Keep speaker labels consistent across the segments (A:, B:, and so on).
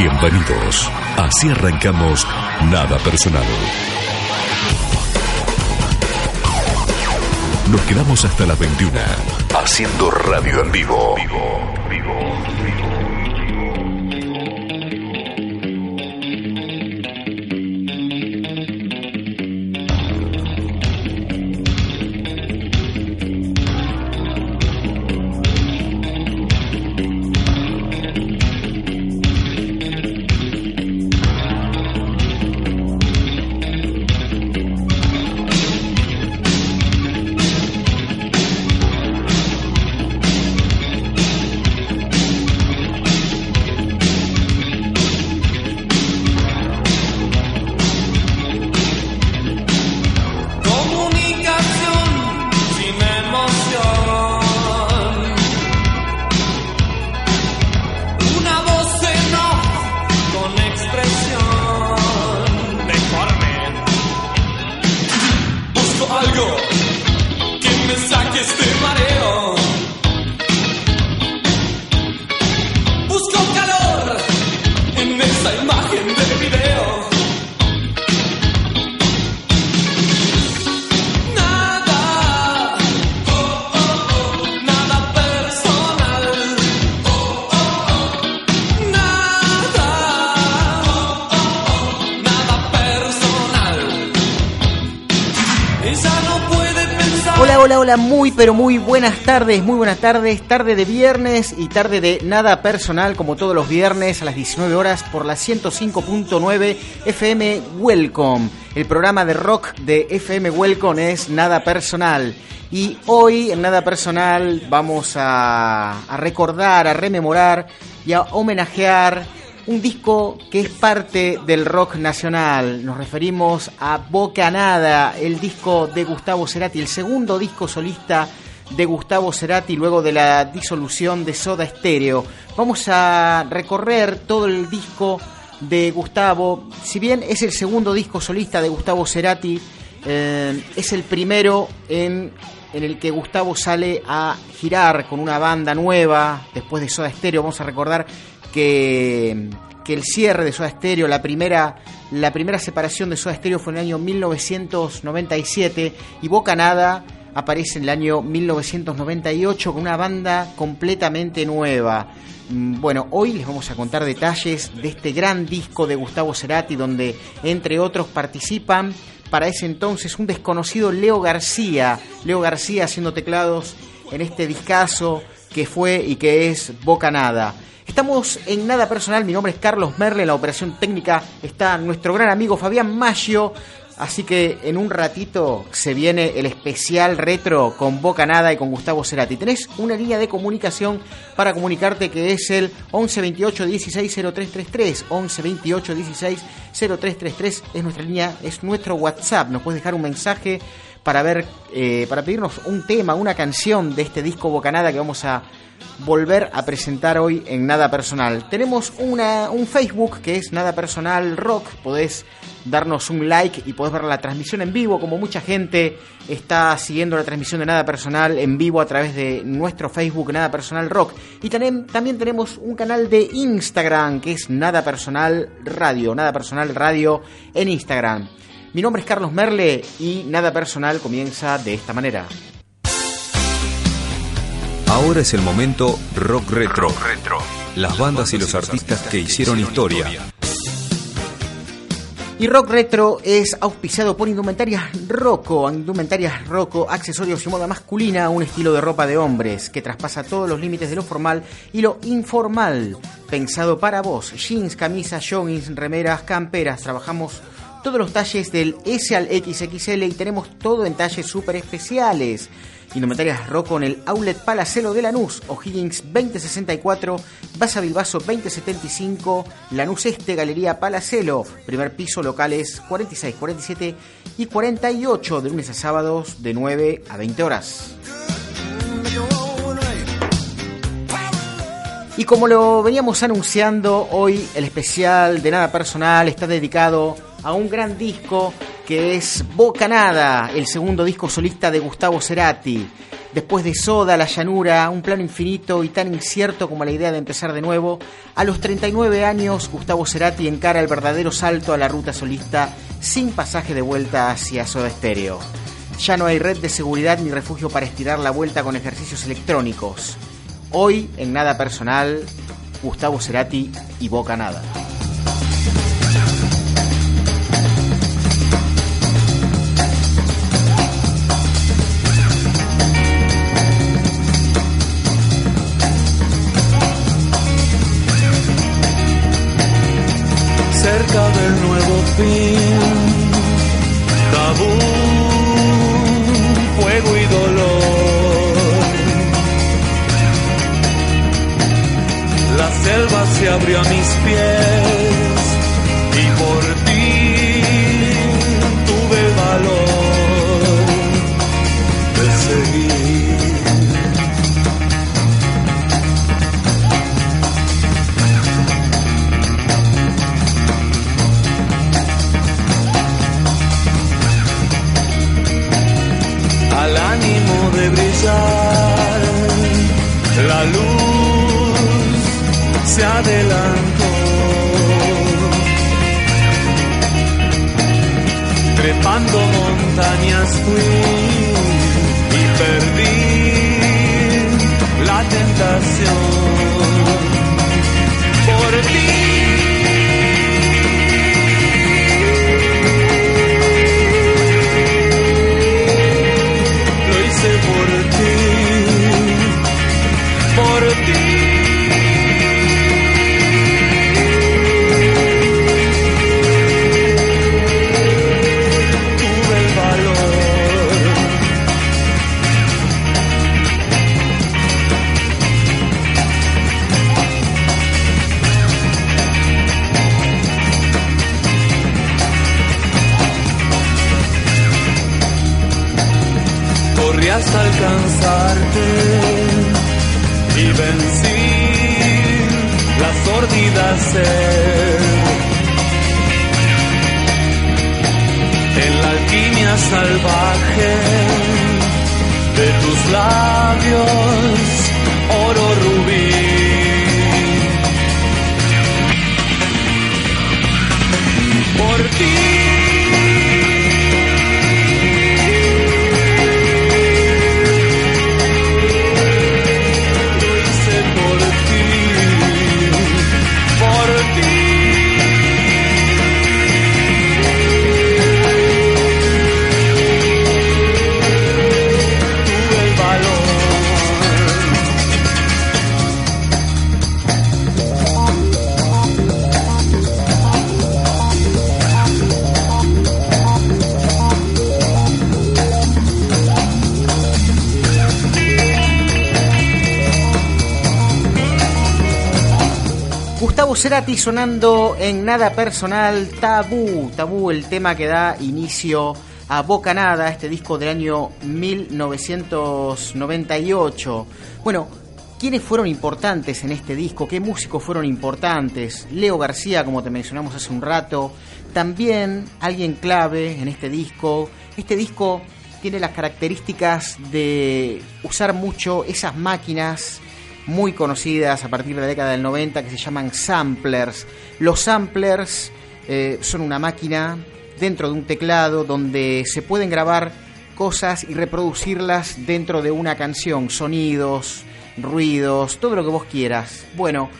A: Bienvenidos. Así arrancamos Nada Personal. Nos quedamos hasta las 21 haciendo radio en vivo. vivo, vivo,
B: pero muy buenas tardes, muy buenas tardes, tarde de viernes y tarde de nada personal como todos los viernes a las 19 horas por la 105.9 FM Welcome. El programa de rock de FM Welcome es Nada Personal. Y hoy en Nada Personal vamos a recordar, a rememorar y a homenajear un disco que es parte del rock nacional. Nos referimos a Bocanada, el disco de Gustavo Cerati, el segundo disco solista de Gustavo Cerati luego de la disolución de Soda Stereo. Vamos a recorrer todo el disco de Gustavo. Si bien es el segundo disco solista de Gustavo Cerati, eh, es el primero en, en, el que Gustavo sale a girar con una banda nueva después de Soda Stereo. Vamos a recordar que, el cierre de Soda Stereo, la primera, la primera separación de Soda Stereo fue en el año 1997 y Boca Nada aparece en el año 1998 con una banda completamente nueva. Mm, bueno, hoy les vamos a contar detalles de este gran disco de Gustavo Cerati donde entre otros participan para ese entonces un desconocido Leo García, Leo García haciendo teclados en este discazo que fue y que es Boca Nada. Estamos en nada personal, mi nombre es Carlos Merle, en la operación técnica está nuestro gran amigo Fabián Maggio, así que en un ratito se viene el especial retro con Boca Nada y con Gustavo Cerati. Tenés una línea de comunicación para comunicarte que es el 11 28 16 0333, 11 28 16 0333 es nuestra línea, es nuestro WhatsApp, nos puedes dejar un mensaje para ver, eh, para pedirnos un tema, una canción de este disco Bocanada que vamos a volver a presentar hoy en Nada Personal. Tenemos una, un Facebook que es Nada Personal Rock, podés darnos un like y podés ver la transmisión en vivo, como mucha gente está siguiendo la transmisión de Nada Personal en vivo a través de nuestro Facebook Nada Personal Rock. Y también, también tenemos un canal de Instagram que es Nada Personal Radio, Nada Personal Radio en Instagram. Mi nombre es Carlos Merle y Nada Personal comienza de esta manera.
A: Ahora es el momento rock retro. Las bandas y los artistas que hicieron historia.
B: Y Rock Retro es auspiciado por Indumentarias Rocco, Indumentarias Rocco, accesorios y moda masculina, un estilo de ropa de hombres que traspasa todos los límites de lo formal y lo informal. Pensado para vos, jeans, camisas, joggings, remeras, camperas, trabajamos todos los talles del S al XXL y tenemos todo en talles súper especiales. Indumentarias Rocco en el Outlet Palacelo de Lanús, O'Higgins 2064, Basa Bilbaso 2075, Lanús Este, Galería Palacelo, primer piso locales 46, 47 y 48 de lunes a sábados de 9 a 20 horas. Y como lo veníamos anunciando, hoy el especial de Nada Personal está dedicado a un gran disco que es Bocanada, el segundo disco solista de Gustavo Cerati. Después de Soda, La Llanura, un plano infinito y tan incierto como la idea de empezar de nuevo, a los 39 años Gustavo Cerati encara el verdadero salto a la ruta solista sin pasaje de vuelta hacia Soda Stereo. Ya no hay red de seguridad ni refugio para estirar la vuelta con ejercicios electrónicos. Hoy, en Nada Personal, Gustavo Cerati y Boca
C: Yeah. Trepando montañas fui y perdí la tentación. Por ti. Alcanzarte y vencí la sordida sed. En la alquimia salvaje de tus labios, oro rubí. Por ti.
B: Cerati sonando en Nada Personal, Tabú, Tabú, el tema que da inicio a Boca Nada, este disco del año 1998. Bueno, ¿quiénes fueron importantes en este disco? ¿Qué músicos fueron importantes? Leo García, como te mencionamos hace un rato, también alguien clave en este disco. Este disco tiene las características de usar mucho esas máquinas muy conocidas a partir de la década del 90 que se llaman samplers. Los samplers eh, son una máquina dentro de un teclado donde se pueden grabar cosas y reproducirlas dentro de una canción, sonidos, ruidos, todo lo que vos quieras. Bueno,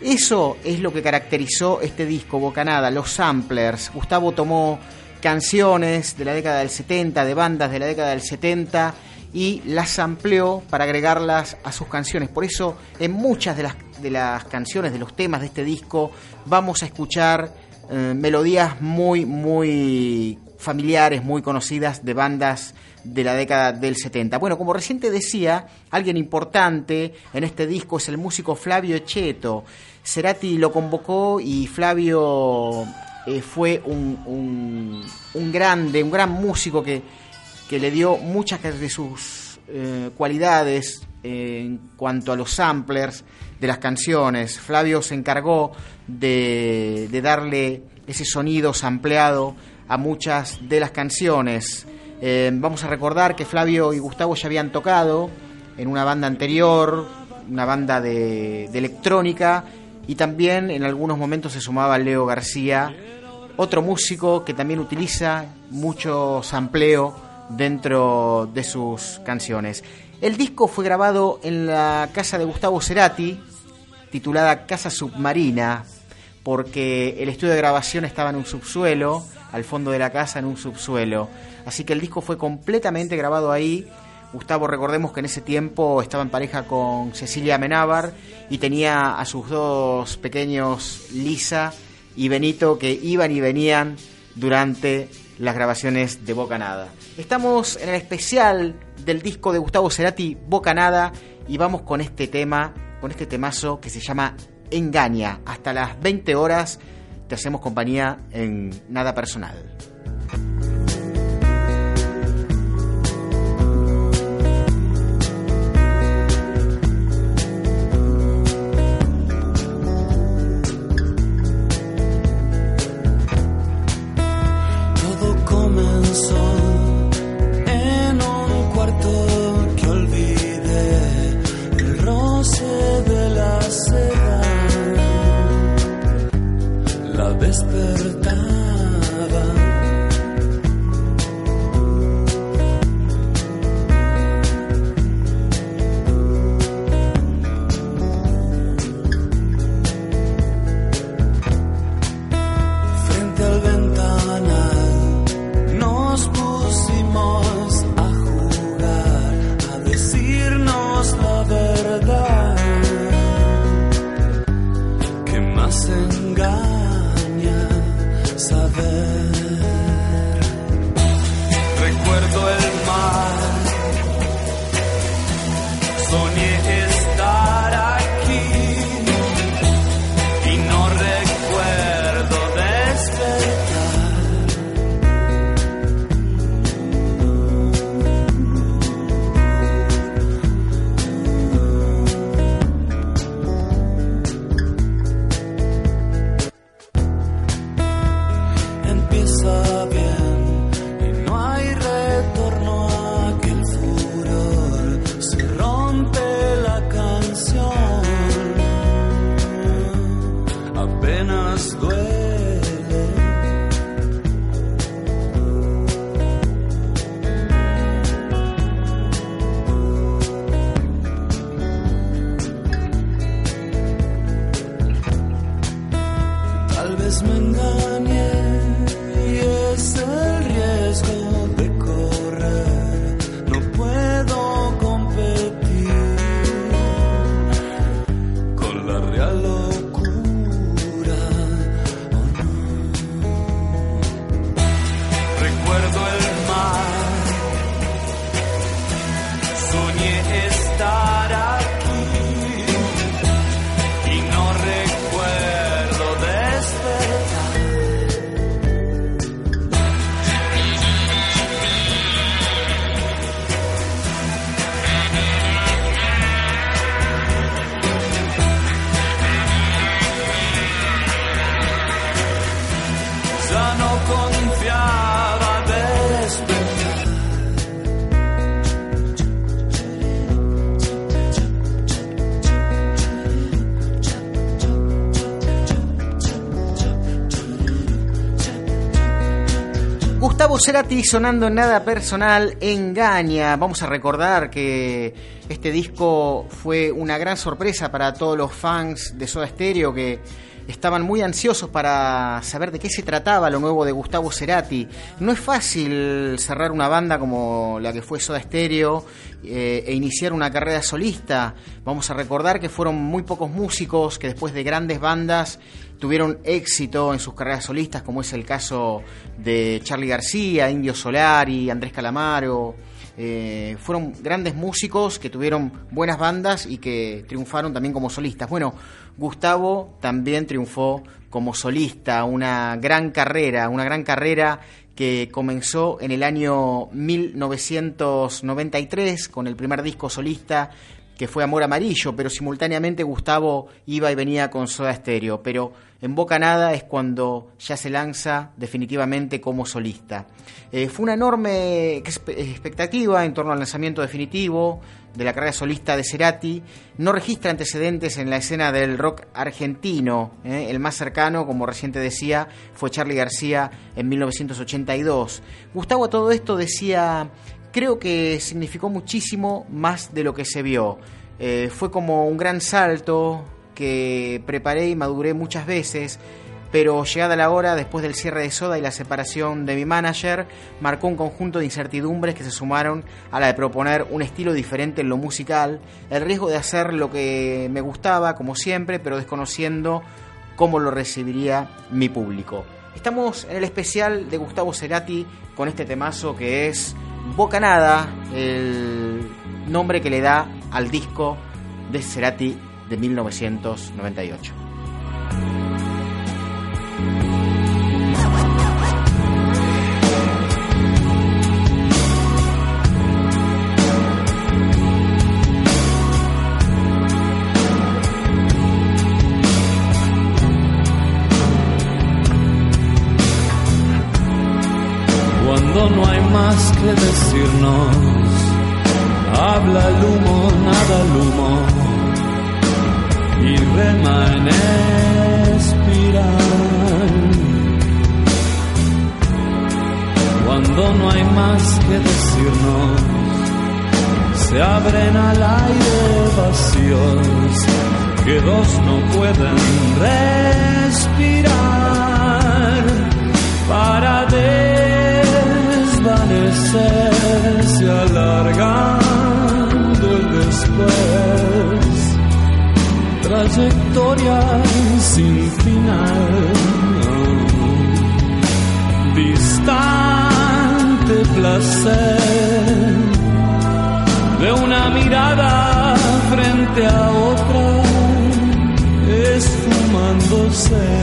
B: eso es lo que caracterizó este disco Bocanada, los samplers. Gustavo tomó canciones de la década del 70, de bandas de la década del 70 y las amplió para agregarlas a sus canciones. Por eso en muchas de las, de las canciones, de los temas de este disco, vamos a escuchar eh, melodías muy, muy familiares, muy conocidas de bandas de la década del 70. Bueno, como reciente decía, alguien importante en este disco es el músico Flavio Cheto. Cerati lo convocó y Flavio eh, fue un, un, grande, un gran músico que, que le dio muchas de sus eh, cualidades en cuanto a los samplers de las canciones. Flavio se encargó de, de darle ese sonido sampleado a muchas de las canciones. Eh, vamos a recordar que Flavio y Gustavo ya habían tocado en una banda anterior, una banda de, electrónica, y también en algunos momentos se sumaba Leo García, otro músico que también utiliza mucho sampleo dentro de sus canciones. El disco fue grabado en la casa de Gustavo Cerati, titulada Casa Submarina, porque el estudio de grabación estaba en un subsuelo, al fondo de la casa en un subsuelo. Así que el disco fue completamente grabado ahí. Gustavo, recordemos que en ese tiempo estaba en pareja con Cecilia Menábar y tenía a sus dos pequeños, Lisa y Benito, que iban y venían durante las grabaciones de Bocanada. Estamos en el especial del disco de Gustavo Cerati, Bocanada, y vamos con este tema, con este temazo que se llama Engaña. Hasta las 20 horas te hacemos compañía en Nada Personal. Gustavo Cerati sonando nada personal engaña. Vamos a recordar que Este disco fue una gran sorpresa para todos los fans de Soda Stereo que estaban muy ansiosos para saber de qué se trataba lo nuevo de Gustavo Cerati. No es fácil cerrar una banda como la que fue Soda Stereo eh, e iniciar una carrera solista. Vamos a recordar que fueron muy pocos músicos que después de grandes bandas tuvieron éxito en sus carreras solistas, como es el caso de Charlie García, Indio Solari, Andrés Calamaro. Eh, fueron grandes músicos que tuvieron buenas bandas y que triunfaron también como solistas. Bueno, Gustavo también triunfó como solista, una gran carrera, una gran carrera que comenzó en el año 1993 con el primer disco solista que fue Amor Amarillo, pero simultáneamente Gustavo iba y venía con Soda Stereo, pero en Boca Nada es cuando ya se lanza definitivamente como solista. Eh, fue una enorme expectativa en torno al lanzamiento definitivo de la carrera solista de Cerati. No registra antecedentes en la escena del rock argentino. Eh. El más cercano, como reciente decía, fue Charlie García en 1982. Gustavo a todo esto decía, creo que significó muchísimo más de lo que se vio. Eh, fue como un gran salto, que preparé y maduré muchas veces, pero llegada la hora, después del cierre de Soda y la separación de mi manager, marcó un conjunto de incertidumbres que se sumaron a la de proponer un estilo diferente en lo musical, el riesgo de hacer lo que me gustaba, como siempre, pero desconociendo cómo lo recibiría mi público. Estamos en el especial de Gustavo Cerati con este temazo que es Bocanada, el nombre que le da al disco de Cerati de 1998.
C: Habla el humo, nada el humo y rema en espiral. Cuando no hay más que decirnos, se abren al aire vacíos que dos no pueden respirar para desvanecerse alargando el trayectoria sin final. Distante placer de una mirada frente a otra, esfumándose.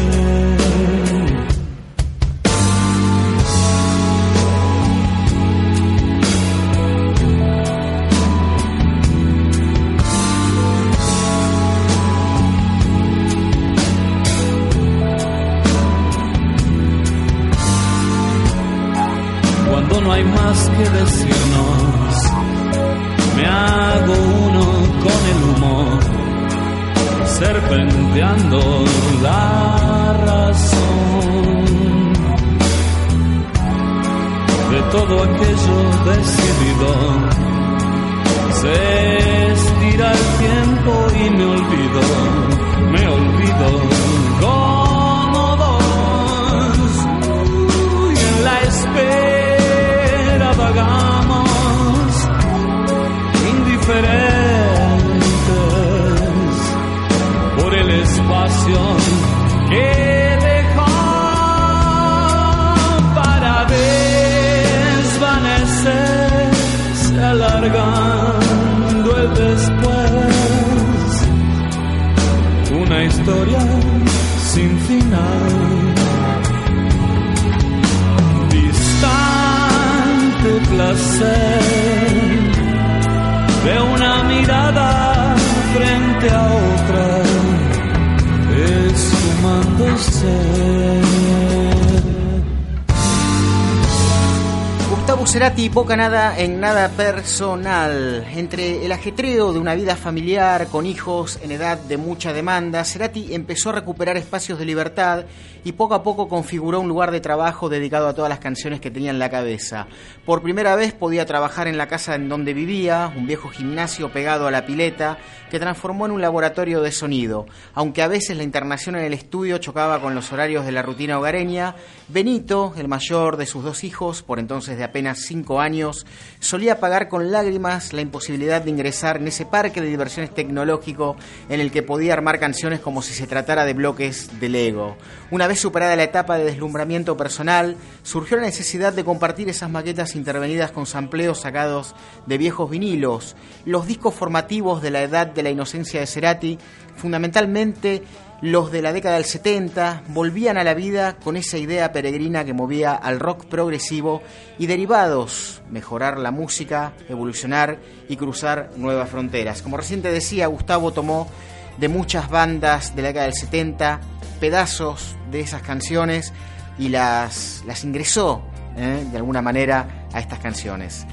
C: Que decirnos. Me hago uno con el humor, serpenteando la razón de todo aquello decidido. Se estira el tiempo y me olvido, indiferentes por el espacio que dejó para desvanecerse alargando el después. Una historia sin final placer. de una mirada frente a otra, esfumándose.
B: Gustavo Cerati, poca nada en nada personal. Entre el ajetreo de una vida familiar con hijos en edad de mucha demanda, Cerati empezó a recuperar espacios de libertad y poco a poco configuró un lugar de trabajo dedicado a todas las canciones que tenía en la cabeza. Por primera vez podía trabajar en la casa en donde vivía, un viejo gimnasio pegado a la pileta, que transformó en un laboratorio de sonido. Aunque a veces la internación en el estudio chocaba con los horarios de la rutina hogareña, Benito, el mayor de sus dos hijos, por entonces de apenas cinco años, solía pagar con lágrimas la imposibilidad de ingresar en ese parque de diversiones tecnológico en el que podía armar canciones como si se tratara de bloques de Lego. Una vez superada la etapa de deslumbramiento personal, surgió la necesidad de compartir esas maquetas intervenidas con sampleos sacados de viejos vinilos, los discos formativos de la edad de la inocencia de Cerati, fundamentalmente los de la década del 70, volvían a la vida con esa idea peregrina que movía al rock progresivo y derivados, mejorar la música, evolucionar y cruzar nuevas fronteras. Como reciente decía, Gustavo tomó de muchas bandas de la década del 70 pedazos de esas canciones y las, las ingresó ¿eh? de alguna manera a estas canciones.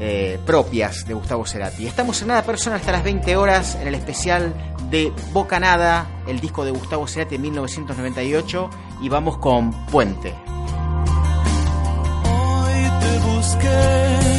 B: Eh, propias de Gustavo Cerati. Estamos en Nada Personal hasta las 20 horas en el especial de Boca Nada, el disco de Gustavo Cerati en 1998 y vamos con Puente.
C: Hoy te busqué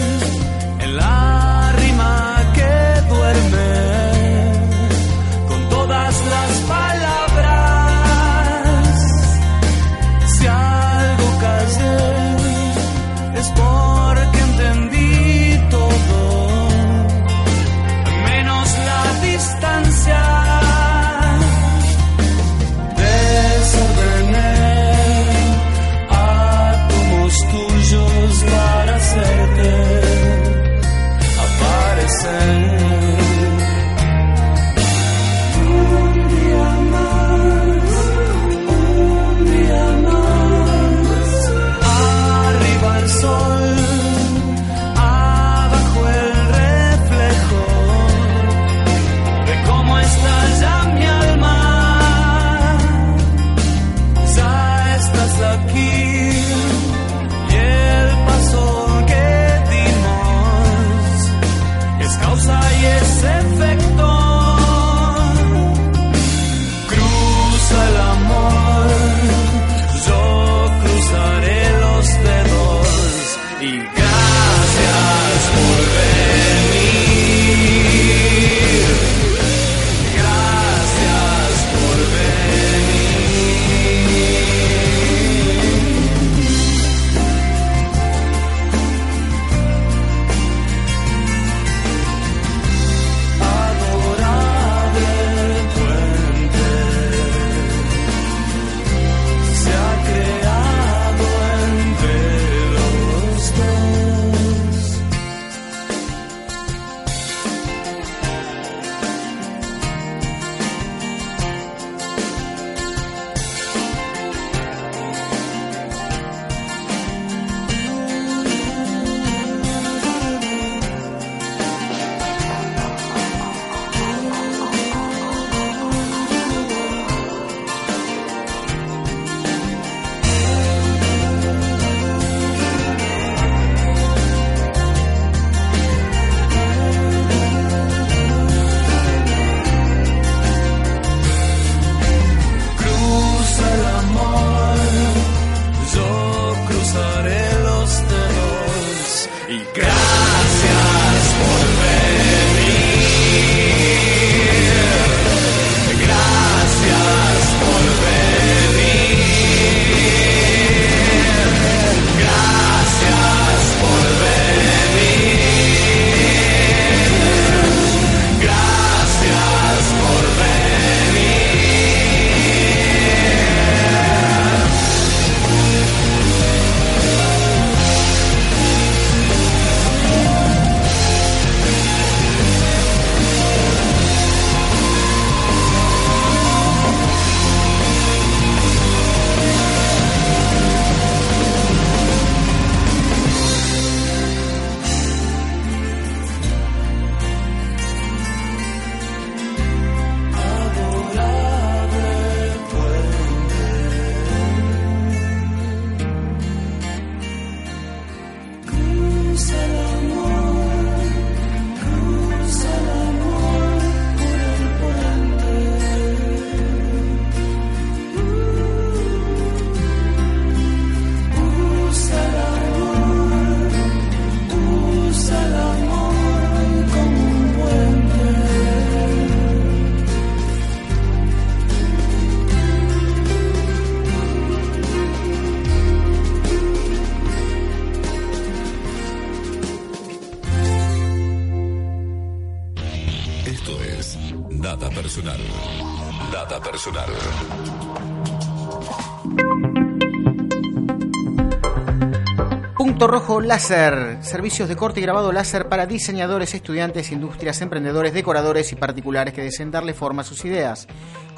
B: Láser, servicios de corte y grabado láser para diseñadores, estudiantes, industrias, emprendedores, decoradores y particulares que deseen darle forma a sus ideas.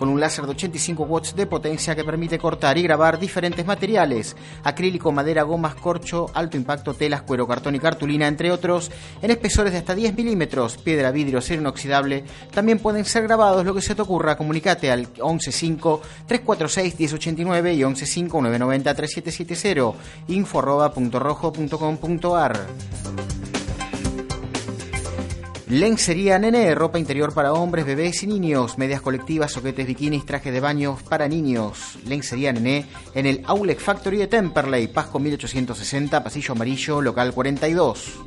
B: Con un láser de 85 watts de potencia que permite cortar y grabar diferentes materiales, acrílico, madera, gomas, corcho, alto impacto, telas, cuero, cartón y cartulina, entre otros, en espesores de hasta 10 milímetros, piedra, vidrio, acero inoxidable. También pueden ser grabados lo que se te ocurra. Comunicate al 115-346-1089 y 115-990-3770. Info rojo.com.ar Lencería Nene, ropa interior para hombres, bebés y niños, medias colectivas, soquetes, bikinis, trajes de baño para niños. Lencería Nene en el Aulex Factory de Temperley, Pasco 1860, pasillo amarillo, local 42.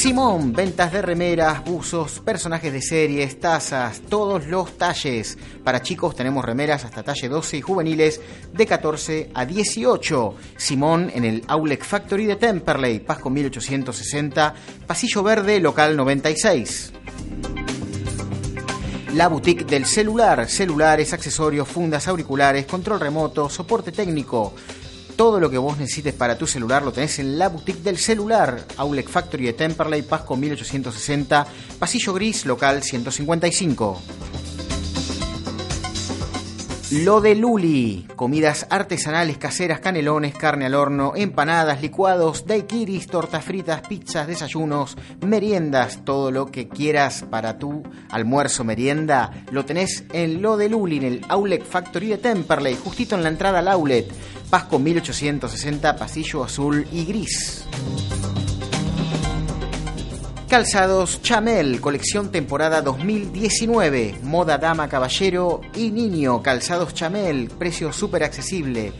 B: Simón, ventas de remeras, buzos, personajes de series, tazas, todos los talles. Para chicos tenemos remeras hasta talle 12 y juveniles de 14 a 18. Simón en el Aulex Factory de Temperley, Pasco 1860, Pasillo Verde, local 96. La boutique del celular, celulares, accesorios, fundas, auriculares, control remoto, soporte técnico. Todo lo que vos necesites para tu celular lo tenés en la boutique del celular. Aulex Factory de Temperley, Pasco 1860, Pasillo Gris, local 155. Lo de Luli, comidas artesanales caseras, canelones, carne al horno, empanadas, licuados, daiquiris, tortas fritas, pizzas, desayunos, meriendas, todo lo que quieras para tu almuerzo, merienda, lo tenés en Lo de Luli, en el Outlet Factory de Temperley, justito en la entrada al outlet, Pasco 1860, pasillo azul y gris. Calzados Chamel, colección temporada 2019. Moda dama, caballero y niño. Calzados Chamel, precio súper accesible.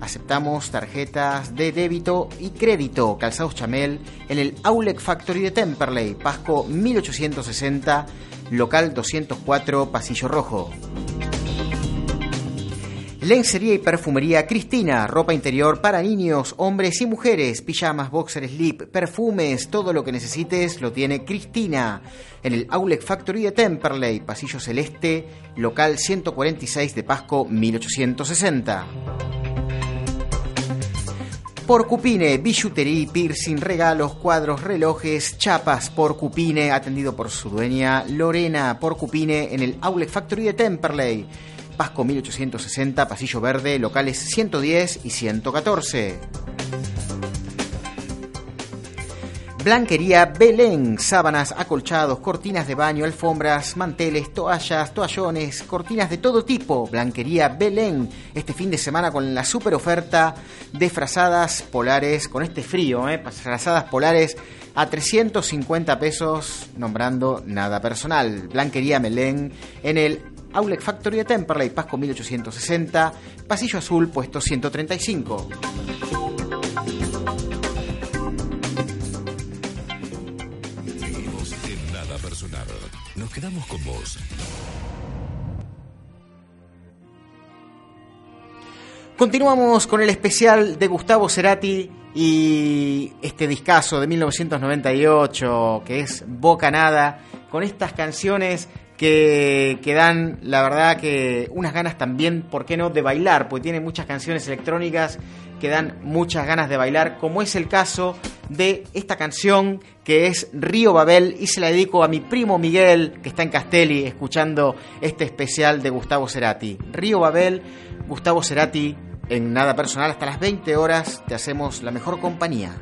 B: Aceptamos tarjetas de débito y crédito. Calzados Chamel en el Outlet Factory de Temperley, Pasco 1860, local 204, Pasillo Rojo. Lencería y perfumería Cristina, ropa interior para niños, hombres y mujeres, pijamas, boxer, slip, perfumes, todo lo que necesites lo tiene Cristina. En el Outlet Factory de Temperley, Pasillo Celeste, local 146 de Pasco 1860. Porcupine, billutería, piercing, regalos, cuadros, relojes, chapas, Porcupine, atendido por su dueña Lorena Porcupine en el Outlet Factory de Temperley. Pasco 1860, Pasillo Verde, locales 110 y 114. Blanquería Belén, sábanas, acolchados, cortinas de baño, alfombras, manteles, toallas, toallones, cortinas de todo tipo. Blanquería Belén, este fin de semana con la super oferta de frazadas polares, con este frío, ¿eh? frazadas polares a 350 pesos, nombrando nada personal. Blanquería Belén en el Outlet Factory de Temperley, Pasco 1860, Pasillo Azul, puesto 135.
A: Seguimos en Nada Personal. Nos quedamos con vos.
B: Continuamos con el especial de Gustavo Cerati y este discazo de 1998 que es Boca Nada, con estas canciones que, dan, la verdad, que unas ganas también, ¿por qué no?, de bailar, porque tiene muchas canciones electrónicas que dan muchas ganas de bailar, como es el caso de esta canción que es Río Babel y se la dedico a mi primo Miguel, que está en Castelli, escuchando este especial de Gustavo Cerati. Río Babel, Gustavo Cerati, en nada personal, hasta las 20 horas te hacemos la mejor compañía.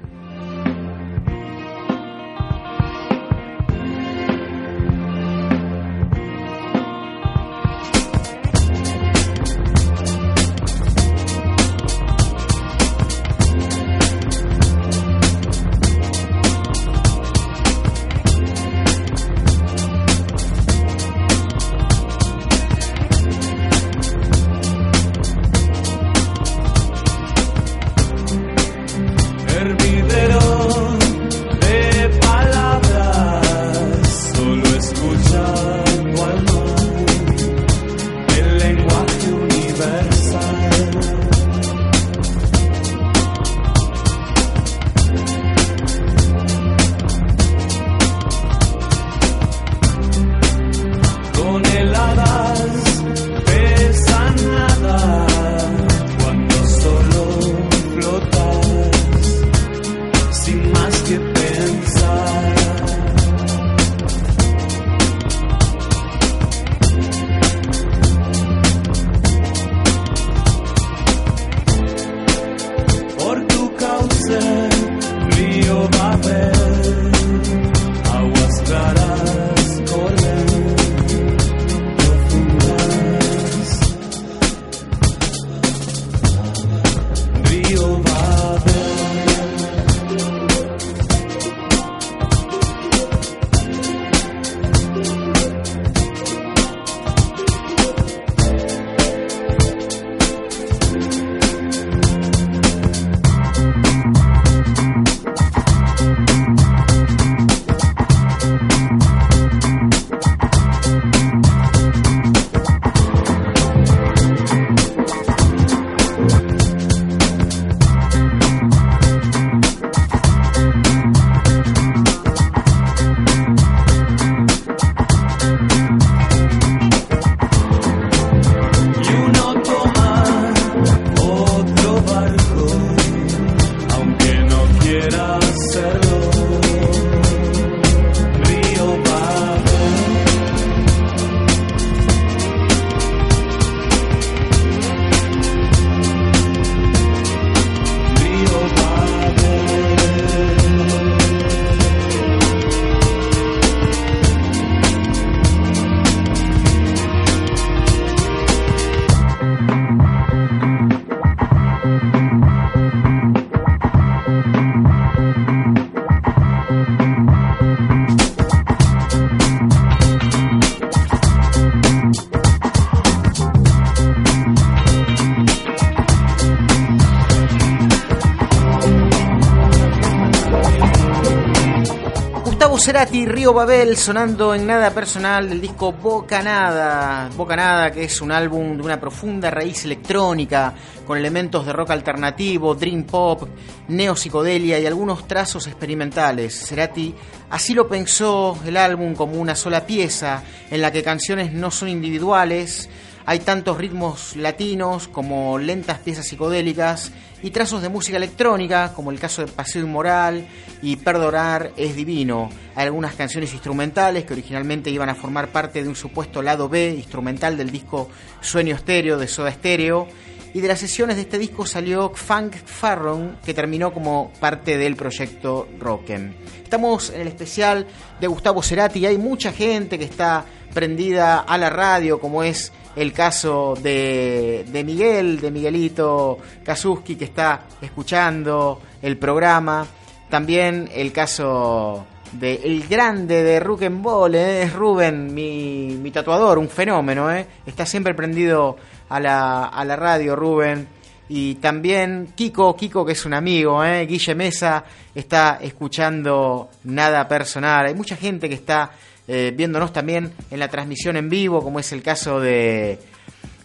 B: Río Babel, sonando en nada personal del disco Boca Nada. Boca Nada, que es un álbum de una profunda raíz electrónica, con elementos de rock alternativo, dream pop, neopsicodelia y algunos trazos experimentales. Cerati así lo pensó el álbum como una sola pieza, en la que canciones no son individuales, hay tantos ritmos latinos como lentas piezas psicodélicas y trazos de música electrónica, como el caso de Paseo Inmoral y Perdonar es Divino. Hay algunas canciones instrumentales que originalmente iban a formar parte de un supuesto lado B instrumental del disco Sueño Estéreo de Soda Stereo. Y de las sesiones de este disco salió Funk Farron, que terminó como parte del proyecto Rocken. Estamos en el especial de Gustavo Cerati y hay mucha gente que está prendida a la radio, como es el caso de, de Miguel, de Miguelito Kazuski, que está escuchando el programa. También el caso de el grande de Rukenbol, ¿eh? es Rubén, mi, mi, tatuador, un fenómeno, ¿eh? está siempre prendido a la, a la radio, Rubén. Y también Kiko, Kiko que es un amigo, ¿eh? Guille Mesa está escuchando nada personal. Hay mucha gente que está eh, viéndonos también en la transmisión en vivo, como es el caso de,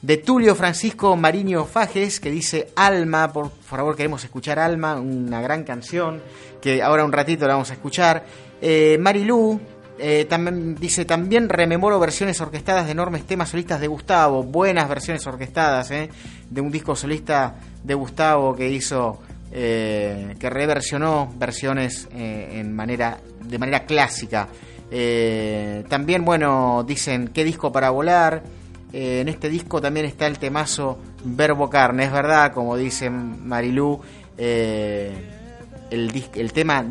B: de Tulio Francisco Mariño Fajes, que dice Alma, por favor queremos escuchar Alma, una gran canción, que ahora un ratito la vamos a escuchar. Eh, Marilú eh, también dice, también rememoro versiones orquestadas de enormes temas solistas de Gustavo, buenas versiones orquestadas, eh, de un disco solista de Gustavo que hizo, que reversionó versiones en manera, de manera clásica. Eh, también, bueno, dicen qué disco para volar. Eh, en este disco también está el temazo Verbo Carne, es verdad, como dice Marilú, eh, el, el tema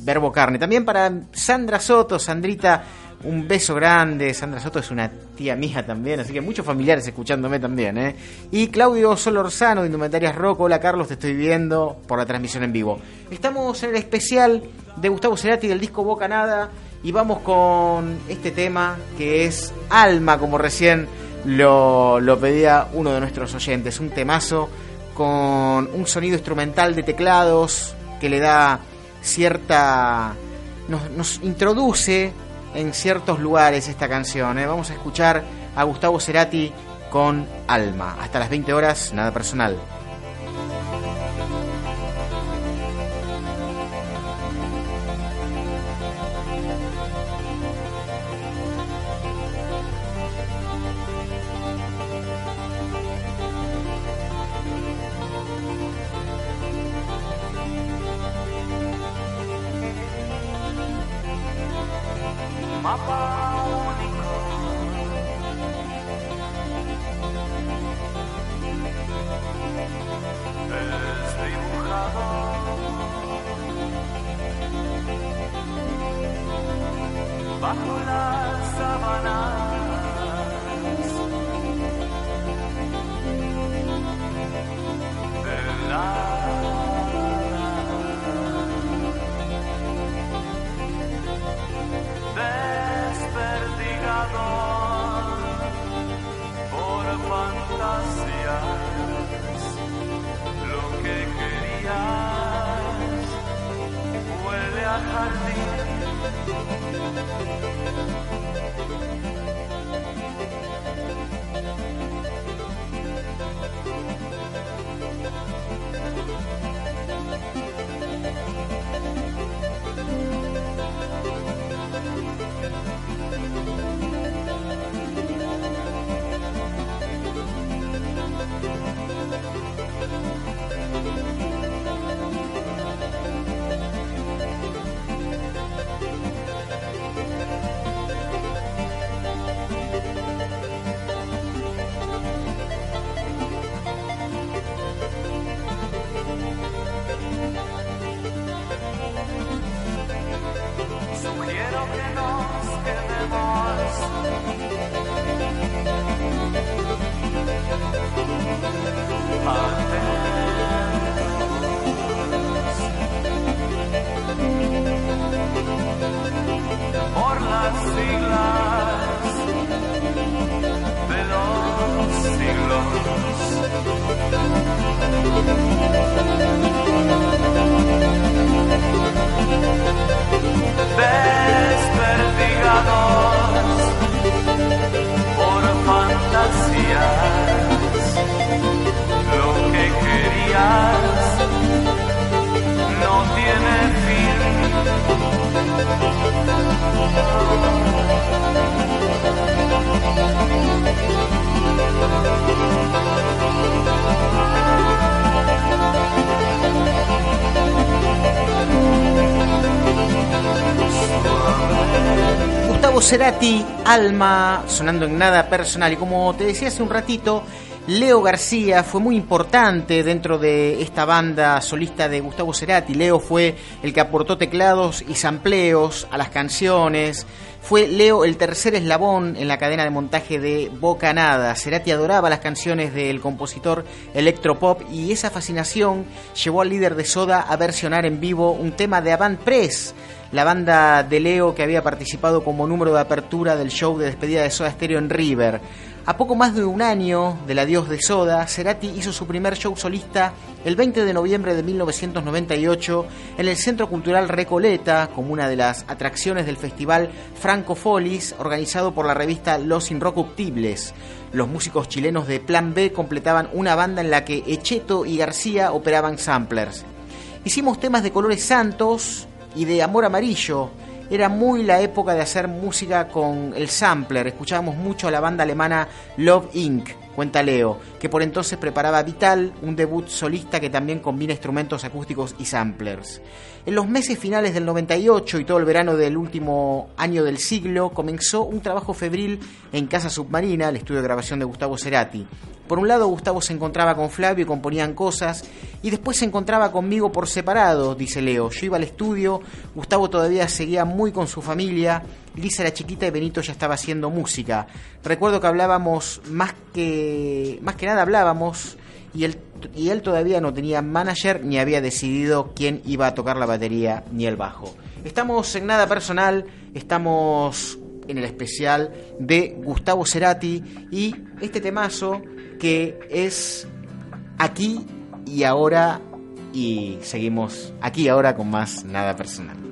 B: Verbo Carne. También para Sandra Soto, Sandrita, un beso grande. Sandra Soto es una tía mía también, así que muchos familiares escuchándome también. ¿eh? Y Claudio Solorzano, de Indumentarias Rock. Hola Carlos, te estoy viendo por la transmisión en vivo. Estamos en el especial de Gustavo Cerati del disco Boca Nada. Y vamos con este tema que es Alma, como recién lo, pedía uno de nuestros oyentes. Un temazo con un sonido instrumental de teclados que le da cierta... nos, introduce en ciertos lugares esta canción. ¿eh? Vamos a escuchar a Gustavo Cerati con Alma. Hasta las 20 horas, nada personal. Cerati, Alma, sonando en nada personal. Y como te decía hace un ratito, Leo García fue muy importante dentro de esta banda solista de Gustavo Cerati. Leo fue el que aportó teclados y sampleos a las canciones. Fue Leo el tercer eslabón en la cadena de montaje de Boca Nada. Cerati adoraba las canciones del compositor electropop y esa fascinación llevó al líder de Soda a versionar en vivo un tema de Avant Press, la banda de Leo que había participado como número de apertura del show de despedida de Soda Stereo en River. A poco más de un año del adiós de Soda, Cerati hizo su primer show solista el 20 de noviembre de 1998 en el Centro Cultural Recoleta, como una de las atracciones del festival Franco Folis, organizado por la revista Los Inrocuptibles. Los músicos chilenos de Plan B completaban una banda en la que Echeto y García operaban samplers. Hicimos temas de colores santos y de amor amarillo, era muy la época de hacer música con el sampler. Escuchábamos mucho a la banda alemana Love Inc., cuenta Leo, que por entonces preparaba Vital, un debut solista que también combina instrumentos acústicos y samplers. En los meses finales del 98 y todo el verano del último año del siglo comenzó un trabajo febril en Casa Submarina, el estudio de grabación de Gustavo Cerati. Por un lado, Gustavo se encontraba con Flavio y componían cosas, y después se encontraba conmigo por separado, dice Leo. Yo iba al estudio, Gustavo todavía seguía muy con su familia, Lisa era chiquita y Benito ya estaba haciendo música. Recuerdo que hablábamos más que, más que nada hablábamos, y él, todavía no tenía manager ni había decidido quién iba a tocar la batería ni el bajo. Estamos en nada personal, estamos en el especial de Gustavo Cerati y este temazo que es aquí y ahora y seguimos aquí y ahora con más nada personal.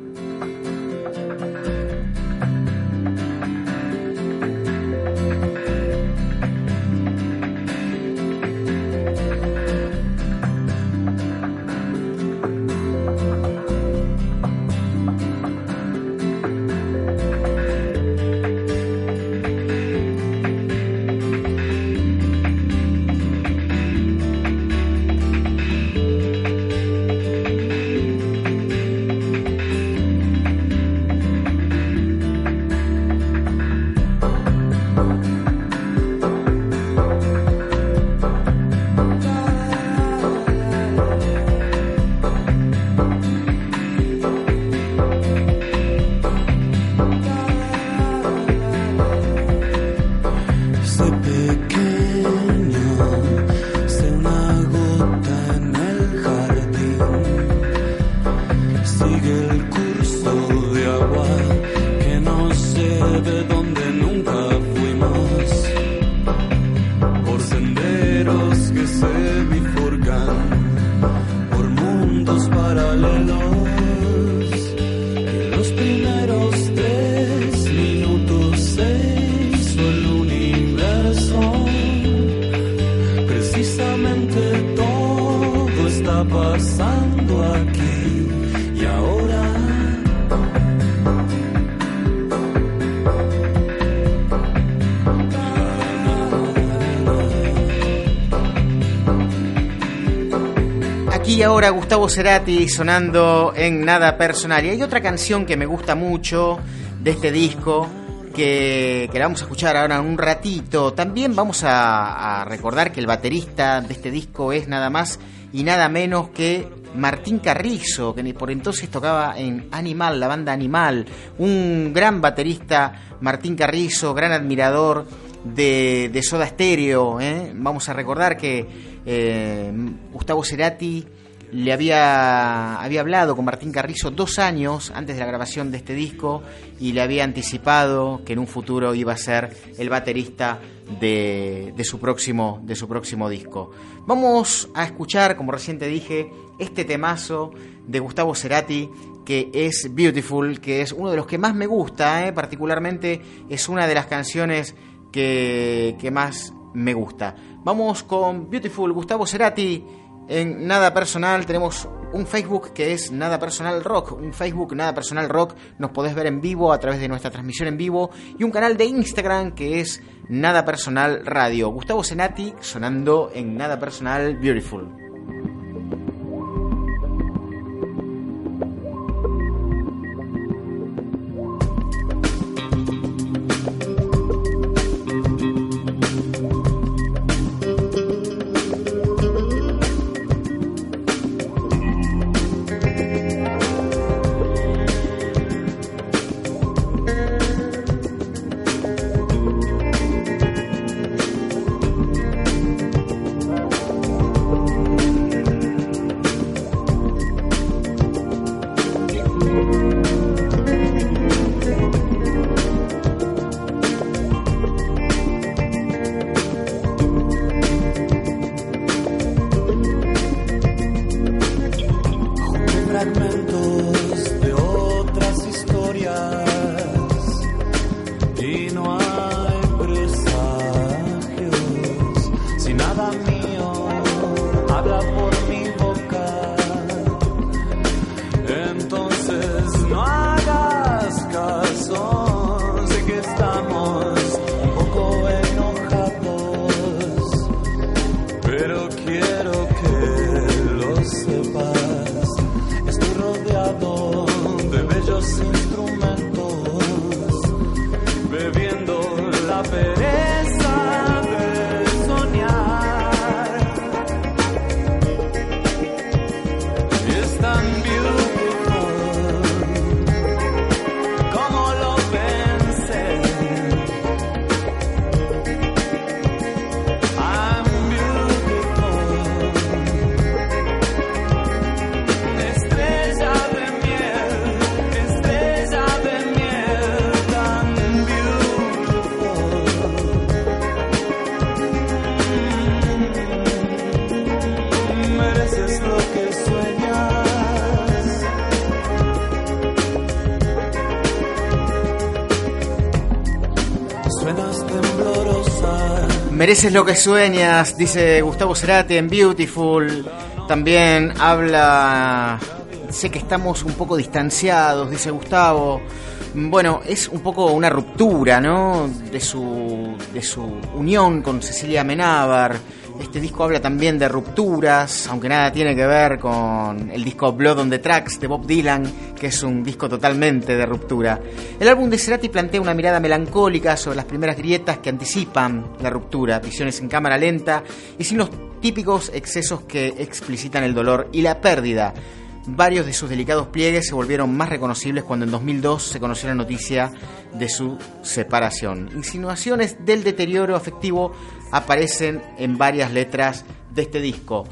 B: Gustavo Cerati sonando en Nada Personal. Y hay otra canción que me gusta mucho de este disco, que, la vamos a escuchar ahora en un ratito. También vamos a, recordar que el baterista de este disco es nada más y nada menos que Martín Carrizo, que por entonces tocaba en Animal, la banda Animal. Un gran baterista, Martín Carrizo, gran admirador de, Soda Stereo. ¿eh? Vamos a recordar que eh, Gustavo Cerati le había, hablado con Martín Carrizo dos años antes de la grabación de este disco y le había anticipado que en un futuro iba a ser el baterista de, de, su, próximo, de su próximo disco. Vamos a escuchar, como recién te dije, este temazo de Gustavo Cerati que es Beautiful, que es uno de los que más me gusta, ¿eh? particularmente es una de las canciones que, que más me gusta. Vamos con Beautiful, Gustavo Cerati en Nada Personal tenemos un Facebook que es Nada Personal Rock, un Facebook Nada Personal Rock, nos podés ver en vivo a través de nuestra transmisión en vivo y un canal de Instagram que es Nada Personal Radio. Gustavo Senati sonando en Nada Personal Beautiful. fragments. Mereces lo que sueñas, dice Gustavo Cerati en Beautiful. También habla. Sé que estamos un poco distanciados, dice Gustavo. Bueno, es un poco una ruptura, ¿no? De su, de su unión con Cecilia Menábar este disco habla también de rupturas, aunque nada tiene que ver con el disco Blood on the Tracks de Bob Dylan, que es un disco totalmente de ruptura. El álbum de Cerati plantea una mirada melancólica sobre las primeras grietas que anticipan la ruptura, visiones en cámara lenta y sin los típicos excesos que explicitan el dolor y la pérdida. Varios de sus delicados pliegues se volvieron más reconocibles cuando en 2002 se conoció la noticia de su separación. Insinuaciones del deterioro afectivo aparecen en varias letras de este disco.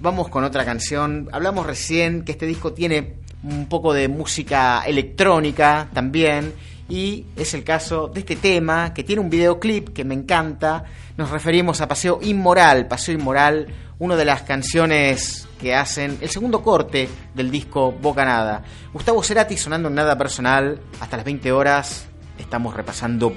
B: Vamos con otra canción. Hablamos recién que este disco tiene un poco de música electrónica también y es el caso de este tema que tiene un videoclip que me encanta. Nos referimos a Paseo Inmoral, Paseo Inmoral, una de las canciones que hacen el segundo corte del disco Boca Nada. Gustavo Cerati sonando en nada personal, hasta las 20 horas estamos repasando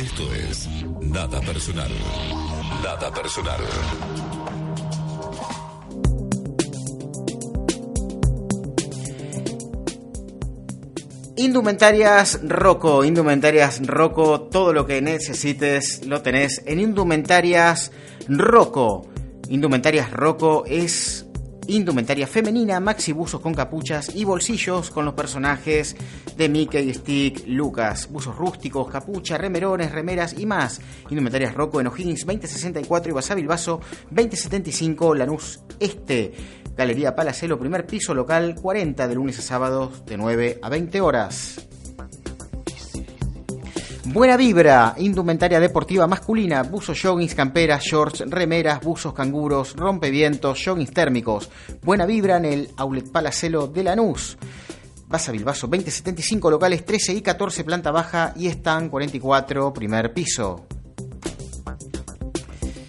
B: Boca Nada. Indumentarias Roco, Indumentarias Roco, todo lo que necesites lo tenés en Indumentarias Roco. Indumentarias Roco es indumentaria femenina, maxi buzos con capuchas y bolsillos con los personajes de Mickey, Stick, Lucas, buzos rústicos, capucha, remerones, remeras y más. Indumentarias Rocco en O'Higgins 2064 y Basavilbaso 2075 Lanús Este. Galería Palacelo, primer piso local, 40 de lunes a sábados de 9 a 20 horas. Buena vibra, indumentaria deportiva masculina, buzos joggings, camperas, shorts, remeras, buzos canguros, rompevientos, joggings térmicos. Buena vibra en el Outlet Palacelo de Lanús. Vas a Bilbaso 2075 locales 13 y 14 planta baja y están 44 primer piso.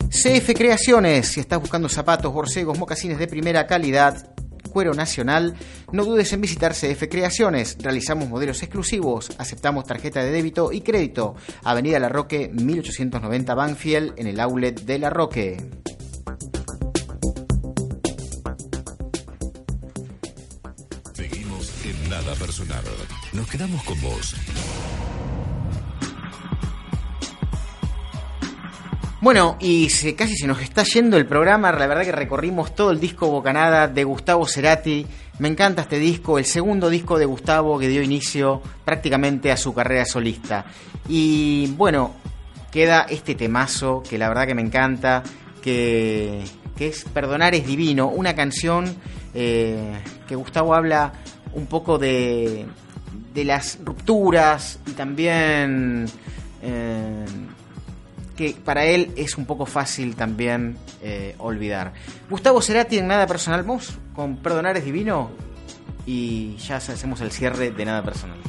B: CF Creaciones, si estás buscando zapatos, borcegos, mocasines de primera calidad, cuero nacional, no dudes en visitar CF Creaciones. Realizamos modelos exclusivos, aceptamos tarjeta de débito y crédito. Avenida La Roque, 1890 Banfield, en el outlet de La Roque.
D: Seguimos en Nada Personal. Nos quedamos con vos.
B: Bueno, y casi se nos está yendo el programa. La verdad que recorrimos todo el disco Bocanada de Gustavo Cerati. Me encanta este disco, el segundo disco de Gustavo que dio inicio prácticamente a su carrera solista. Y bueno, queda este temazo que la verdad que me encanta, que, que es Perdonar es Divino, una canción eh, que Gustavo habla un poco de, de las rupturas y también... Eh, que para él es un poco fácil también eh, olvidar. Gustavo Cerati en Nada Personal, vamos con Perdonar es Divino y ya hacemos el cierre de Nada Personal.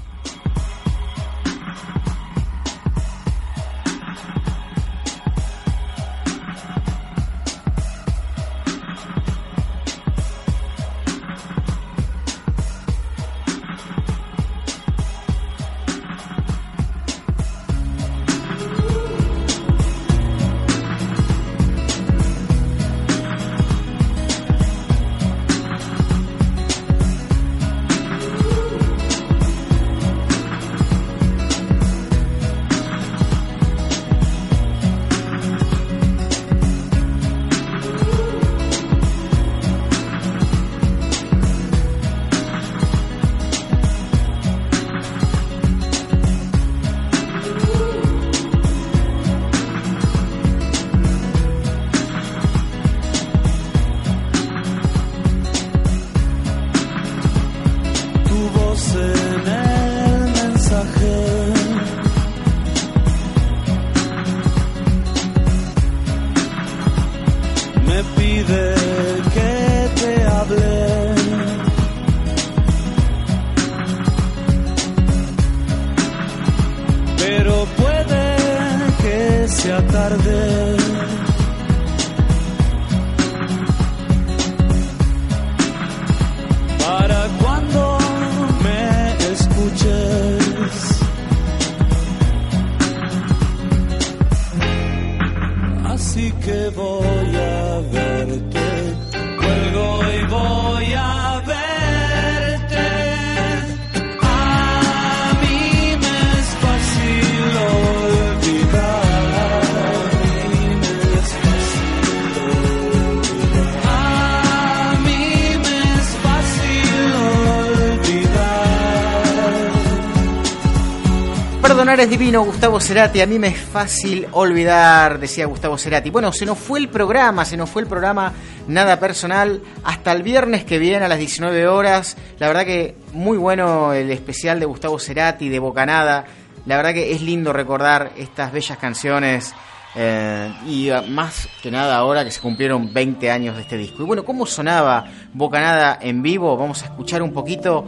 B: tarde. Para cuando me escuches. Así que voy a... es divino, Gustavo Cerati. A mí me es fácil olvidar, decía Gustavo Cerati. Bueno, se nos fue el programa, se nos fue el programa Nada Personal. Hasta el viernes que viene a las 19 horas. La verdad que muy bueno el especial de Gustavo Cerati, de Bocanada. La verdad que es lindo recordar estas bellas canciones. Eh, y más que nada ahora que se cumplieron 20 años de este disco. Y bueno, ¿cómo sonaba Bocanada en vivo? Vamos a escuchar un poquito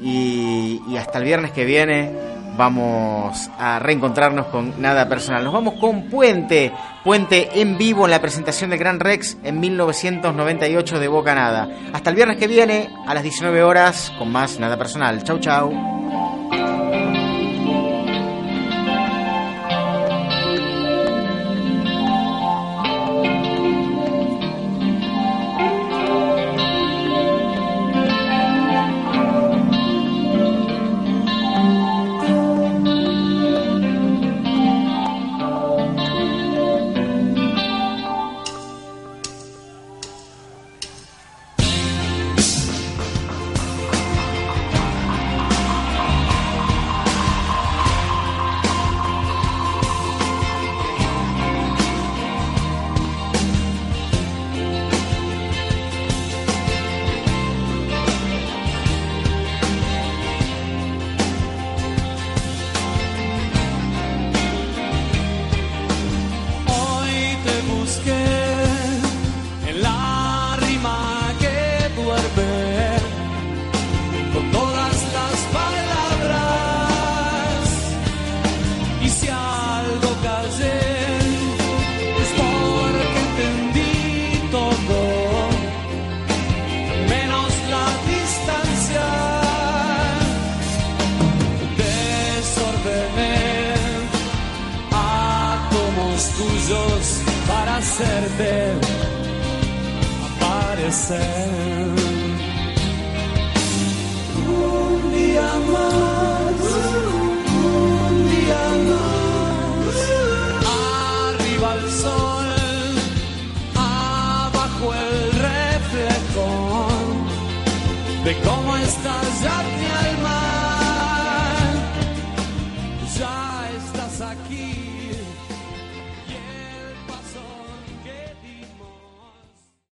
B: y hasta el viernes que viene vamos a reencontrarnos con nada personal. Nos vamos con Puente, Puente en vivo en la presentación de Gran Rex en 1998 de Boca Nada. Hasta el viernes que viene a las 19 horas con más nada personal. Chau, chau.